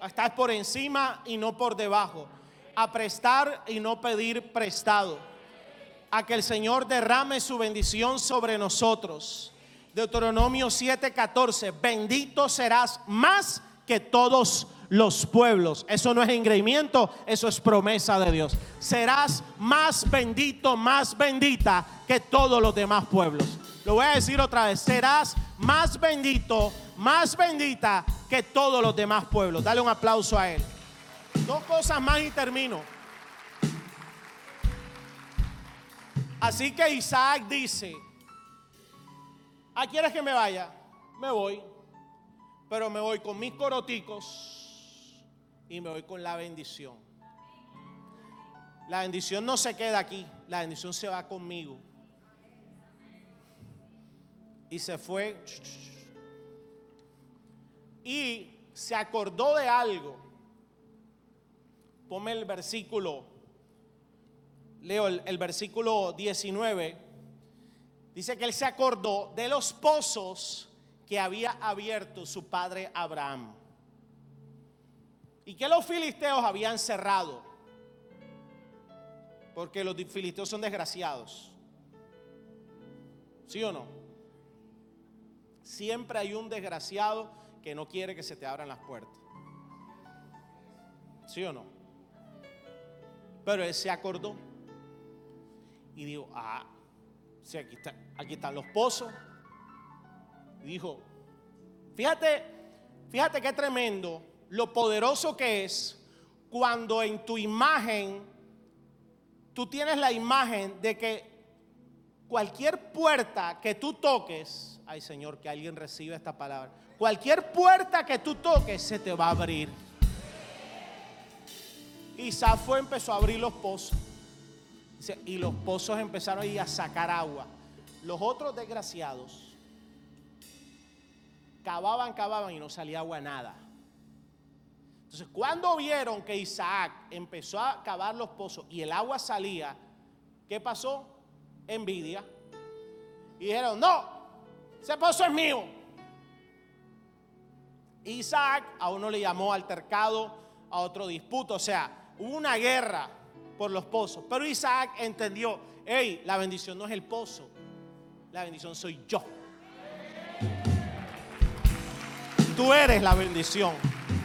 a estar por encima y no por debajo, a prestar y no pedir prestado, a que el Señor derrame su bendición sobre nosotros. Deuteronomio 7:14, bendito serás más que todos los pueblos. Eso no es engreimiento, eso es promesa de Dios. Serás más bendito, más bendita que todos los demás pueblos. Lo voy a decir otra vez, serás más bendito, más bendita que todos los demás pueblos. Dale un aplauso a él. Dos cosas más y termino. Así que Isaac dice, ¿a quieres que me vaya? Me voy, pero me voy con mis coroticos y me voy con la bendición. La bendición no se queda aquí, la bendición se va conmigo. Y se fue y se acordó de algo. Ponme el versículo, leo el, versículo 19. Dice que él se acordó de los pozos que había abierto su padre Abraham. Y que los filisteos habían cerrado. Porque los filisteos son desgraciados. ¿Sí o no? Siempre hay un desgraciado que no quiere que se te abran las puertas. ¿Sí o no? Pero él se acordó y dijo, ah, sí, aquí, aquí están los pozos. Y dijo, fíjate, fíjate qué tremendo lo poderoso que es cuando en tu imagen tú tienes la imagen de que cualquier puerta que tú toques, ay Señor, que alguien reciba esta palabra Cualquier puerta que tú toques se te va a abrir. Isaac fue, empezó a abrir los pozos. Y los pozos empezaron a ir a sacar agua. Los otros desgraciados cavaban, cavaban y no salía agua nada. Entonces, cuando vieron que Isaac empezó a cavar los pozos y el agua salía, ¿qué pasó? Envidia. Y dijeron, no, ese pozo es mío. Isaac a uno le llamó altercado, a otro disputo, o sea, hubo una guerra por los pozos. Pero Isaac entendió, hey, la bendición no es el pozo, la bendición soy yo. Tú eres la bendición.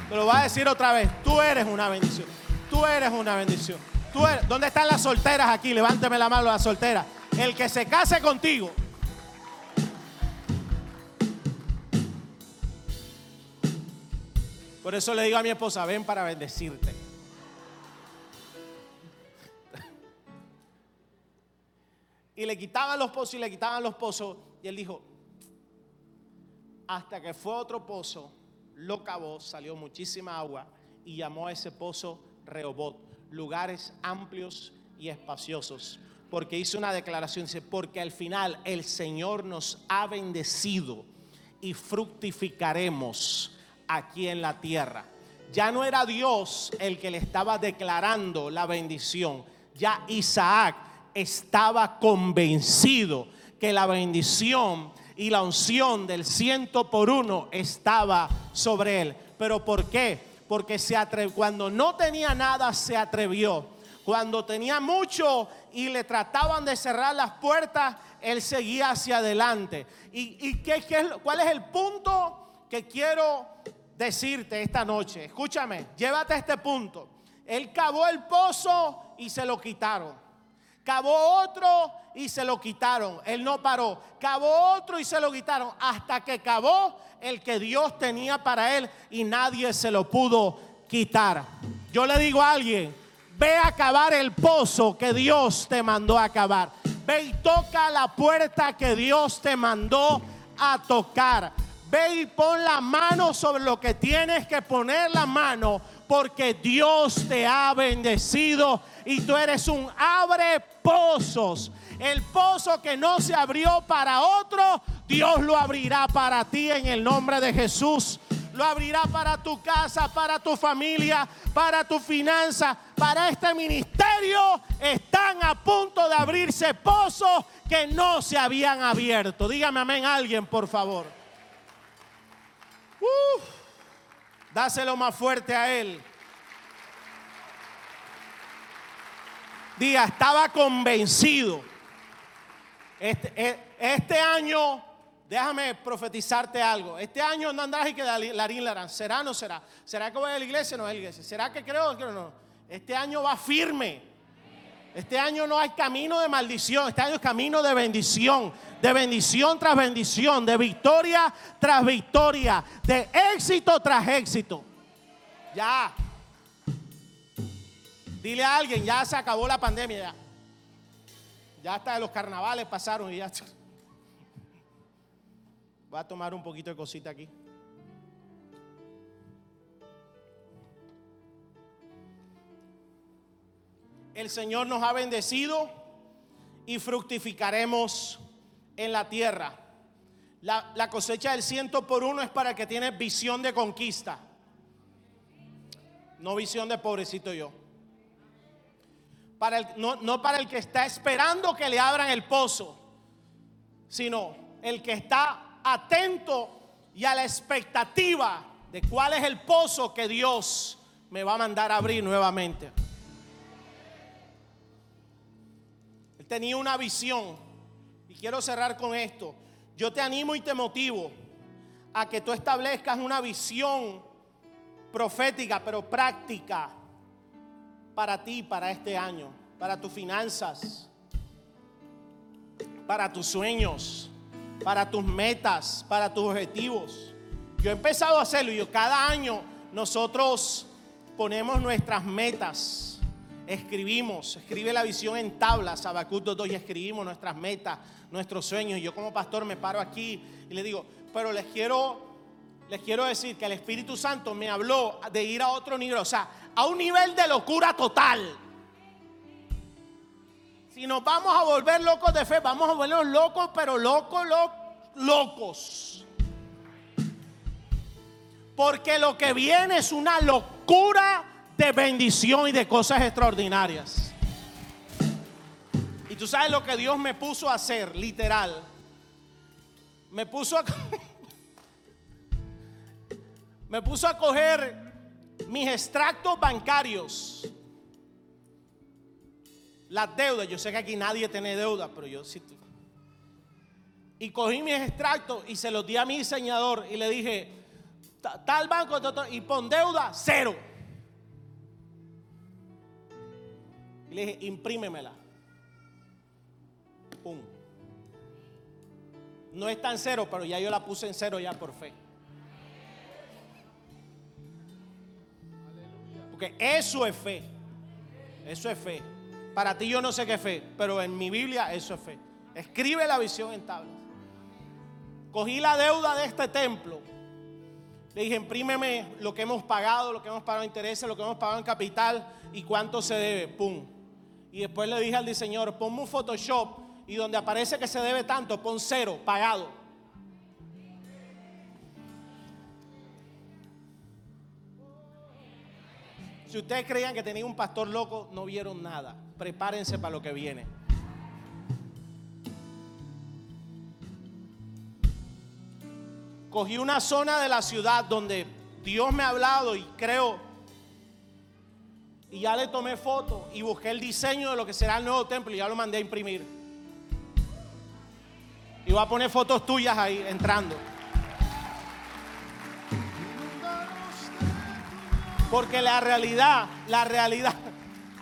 Te lo voy a decir otra vez, tú eres una bendición. Tú eres una bendición. Tú eres, ¿Dónde están las solteras aquí? Levánteme la mano las solteras. El que se case contigo. Por eso le digo a mi esposa, ven para bendecirte. Y le quitaban los pozos y le quitaban los pozos. Y él dijo, hasta que fue otro pozo, lo cavó, salió muchísima agua y llamó a ese pozo Rehobot, lugares amplios y espaciosos. Porque hizo una declaración, dice, porque al final el Señor nos ha bendecido y fructificaremos aquí en la tierra. Ya no era Dios el que le estaba declarando la bendición, ya Isaac estaba convencido que la bendición y la unción del ciento por uno estaba sobre él. ¿Pero por qué? Porque se cuando no tenía nada se atrevió. Cuando tenía mucho y le trataban de cerrar las puertas, él seguía hacia adelante. ¿Y, qué, cuál es el punto que quiero decirte esta noche? Escúchame, llévate este punto. Él cavó el pozo y se lo quitaron. Cavó otro y se lo quitaron. Él no paró. Cavó otro y se lo quitaron. Hasta que cavó el que Dios tenía para él y nadie se lo pudo quitar. Yo le digo a alguien, ve a cavar el pozo que Dios te mandó a cavar. Ve y toca la puerta que Dios te mandó a tocar. Ve y pon la mano sobre lo que tienes que poner la mano porque Dios te ha bendecido y tú eres un abre pozos. El pozo que no se abrió para otro, Dios lo abrirá para ti en el nombre de Jesús. Lo abrirá para tu casa, para tu familia, para tu finanza, para este ministerio. Están a punto de abrirse pozos que no se habían abierto. Dígame amén alguien, por favor. dáselo más fuerte a él. Diga, estaba convencido. Este, e, este, año, déjame profetizarte algo. Este año no andarás y que larín larán. ¿Será o no será? ¿Será que voy a la iglesia o no a la iglesia? ¿Será que creo o no? Este año va firme. Este año no hay camino de maldición. Este año es camino de bendición. De bendición tras bendición. De victoria tras victoria. De éxito tras éxito. Ya. Dile a alguien, ya se acabó la pandemia. Ya, ya hasta los carnavales pasaron y ya. Voy a tomar un poquito de cosita aquí. El Señor nos ha bendecido y fructificaremos en la tierra. La, la, cosecha del ciento por uno es para que tiene visión de conquista, no visión de pobrecito yo no, para el que está esperando que le abran el pozo, sino el que está atento y a la expectativa de cuál es el pozo que Dios me va a mandar a abrir nuevamente. Él tenía una visión y quiero cerrar con esto. Yo te animo y te motivo a que tú establezcas una visión profética, pero práctica para ti, para este año, para tus finanzas, para tus sueños, para tus metas, para tus objetivos. Yo he empezado a hacerlo y yo cada año nosotros ponemos nuestras metas, escribimos, escribe la visión en tablas, Habacuc 2 y escribimos nuestras metas, nuestros sueños. Yo como pastor me paro aquí y le digo, pero les quiero les quiero decir que el Espíritu Santo me habló de ir a otro nivel, o sea, a un nivel de locura total. Si nos vamos a volver locos de fe, vamos a volvernos locos, pero locos, locos. Porque lo que viene es una locura de bendición y de cosas extraordinarias. Y tú sabes lo que Dios me puso a hacer, literal. Me puso a... me puso a coger mis extractos bancarios. Las deudas, yo sé que aquí nadie tiene deuda, pero yo sí. Y cogí mis extractos y se los di a mi diseñador y le dije, tal banco y pon deuda cero. Y le dije, imprímemela. Pum. No está en cero, pero ya yo la puse en cero ya por fe. Eso es fe. Eso es fe. Para ti yo no sé qué fe, pero en mi Biblia eso es fe. Escribe la visión en tablas. Cogí la deuda de este templo. Le dije, imprímeme lo que hemos pagado, lo que hemos pagado en intereses, lo que hemos pagado en capital y cuánto se debe. Pum. Y después le dije al diseñador, ponme un Photoshop y donde aparece que se debe tanto, pon cero, pagado. Si ustedes creían que tenía un pastor loco, no vieron nada. Prepárense para lo que viene. Cogí una zona de la ciudad donde Dios me ha hablado y creo y ya le tomé foto y busqué el diseño de lo que será el nuevo templo y ya lo mandé a imprimir. Y voy a poner fotos tuyas ahí entrando. Porque la realidad, la realidad.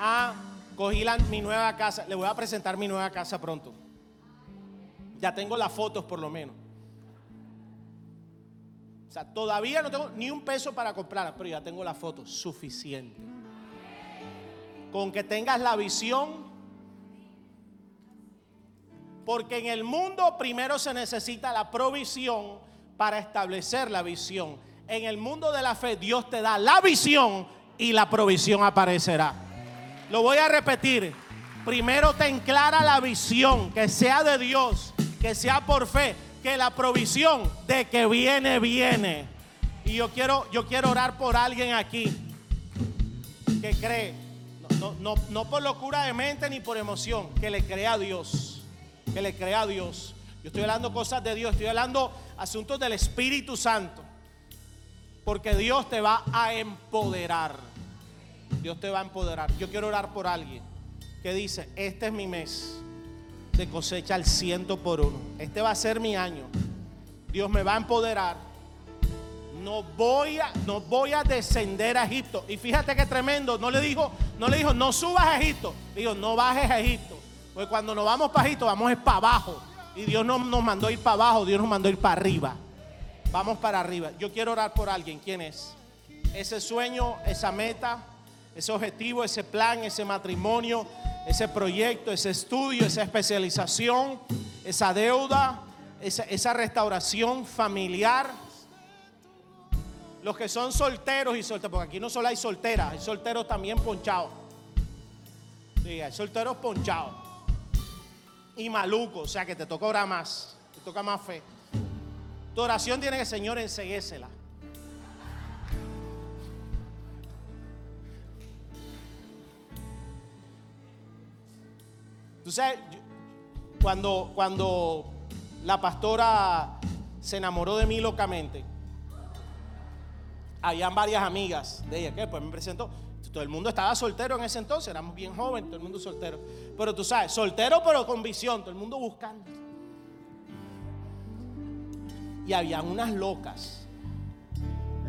Ah, cogí mi nueva casa. Le voy a presentar mi nueva casa pronto. Ya tengo las fotos por lo menos. O sea, todavía no tengo ni un peso para comprarla, pero ya tengo las fotos suficiente con que tengas la visión. Porque en el mundo primero se necesita la provisión para establecer la visión. En el mundo de la fe Dios te da la visión y la provisión aparecerá. Lo voy a repetir. Primero te enclara la visión, que sea de Dios, que sea por fe, que la provisión de que viene, viene. Y yo quiero, yo quiero orar por alguien aquí que cree no, no, por locura de mente ni por emoción, que le crea a Dios, que le crea a Dios. Yo estoy hablando cosas de Dios, estoy hablando asuntos del Espíritu Santo, porque Dios te va a empoderar. Dios te va a empoderar. Yo quiero orar por alguien que dice, este es mi mes de cosecha al ciento por uno. Este va a ser mi año. Dios me va a empoderar no voy a, no voy a descender a Egipto. Y fíjate que tremendo, no le dijo, no le dijo, no subas a Egipto. Dijo, no bajes a Egipto. Porque cuando nos vamos para Egipto, vamos para abajo. Y Dios no nos mandó ir para abajo, Dios nos mandó ir para arriba. Vamos para arriba. Yo quiero orar por alguien. ¿Quién es? Ese sueño, esa meta, ese objetivo, ese plan, ese matrimonio, ese proyecto, ese estudio, esa especialización, esa deuda, esa, restauración familiar los que son solteros y solteros, porque aquí no solo hay solteras, hay solteros también ponchados. Sí, hay solteros ponchados. Y malucos, o sea que te toca orar más, te toca más fe. Tu oración tiene que, Señor, enseguésela. Tú sabes, cuando, cuando la pastora se enamoró de mí locamente, habían varias amigas de ella que pues me presentó. Todo el mundo estaba soltero en ese entonces, éramos bien jóvenes, todo el mundo soltero. Pero tú sabes, soltero pero con visión, todo el mundo buscando. Y habían unas locas,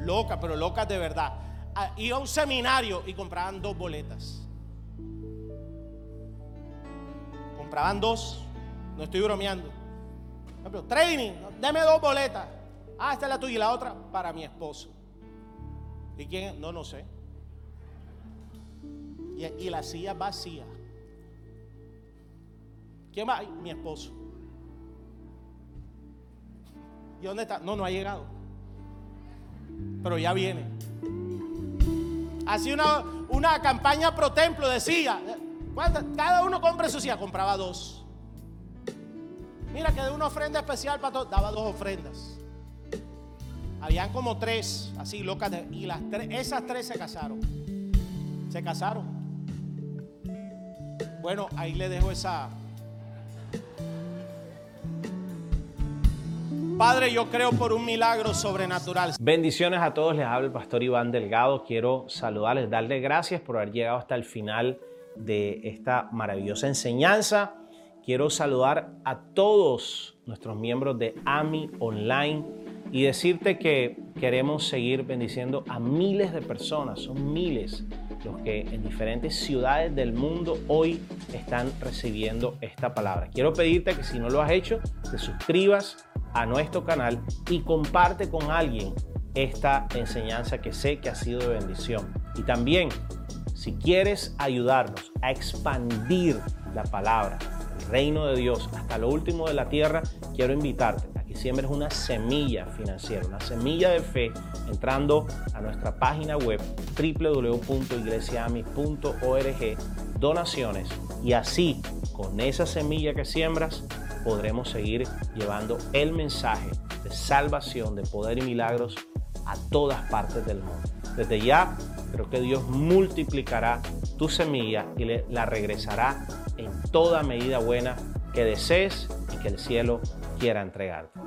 locas, pero locas de verdad. Ah, iba a un seminario y compraban dos boletas. Compraban dos, no estoy bromeando. training, deme dos boletas. Ah, esta es la tuya y la otra para mi esposo. ¿Y quién? No, no sé. Y, la silla vacía. ¿Quién va? mi esposo. ¿Y dónde está? No, no ha llegado. Pero ya viene. Así una, una campaña pro templo decía, cada uno compra su silla, compraba dos. Mira que de una ofrenda especial para todos, daba dos ofrendas. Habían como tres, así locas, y las tres, esas tres se casaron. Se casaron. Bueno, ahí le dejo esa. Padre, yo creo por un milagro sobrenatural. Bendiciones a todos, les habla el pastor Iván Delgado. Quiero saludarles, darles gracias por haber llegado hasta el final de esta maravillosa enseñanza. Quiero saludar a todos nuestros miembros de AMI Online y decirte que queremos seguir bendiciendo a miles de personas, son miles los que en diferentes ciudades del mundo hoy están recibiendo esta palabra. Quiero pedirte que si no lo has hecho, te suscribas a nuestro canal y comparte con alguien esta enseñanza que sé que ha sido de bendición. Y también, si quieres ayudarnos a expandir la palabra, el reino de Dios hasta lo último de la tierra, quiero invitarte a que siembres una semilla financiera, una semilla de fe, entrando a nuestra página web www.iglesiami.org, donaciones, y así, con esa semilla que siembras, podremos seguir llevando el mensaje de salvación, de poder y milagros a todas partes del mundo. Desde ya, creo que Dios multiplicará tu semilla y la regresará en toda medida buena que desees y que el cielo quiera entregarte.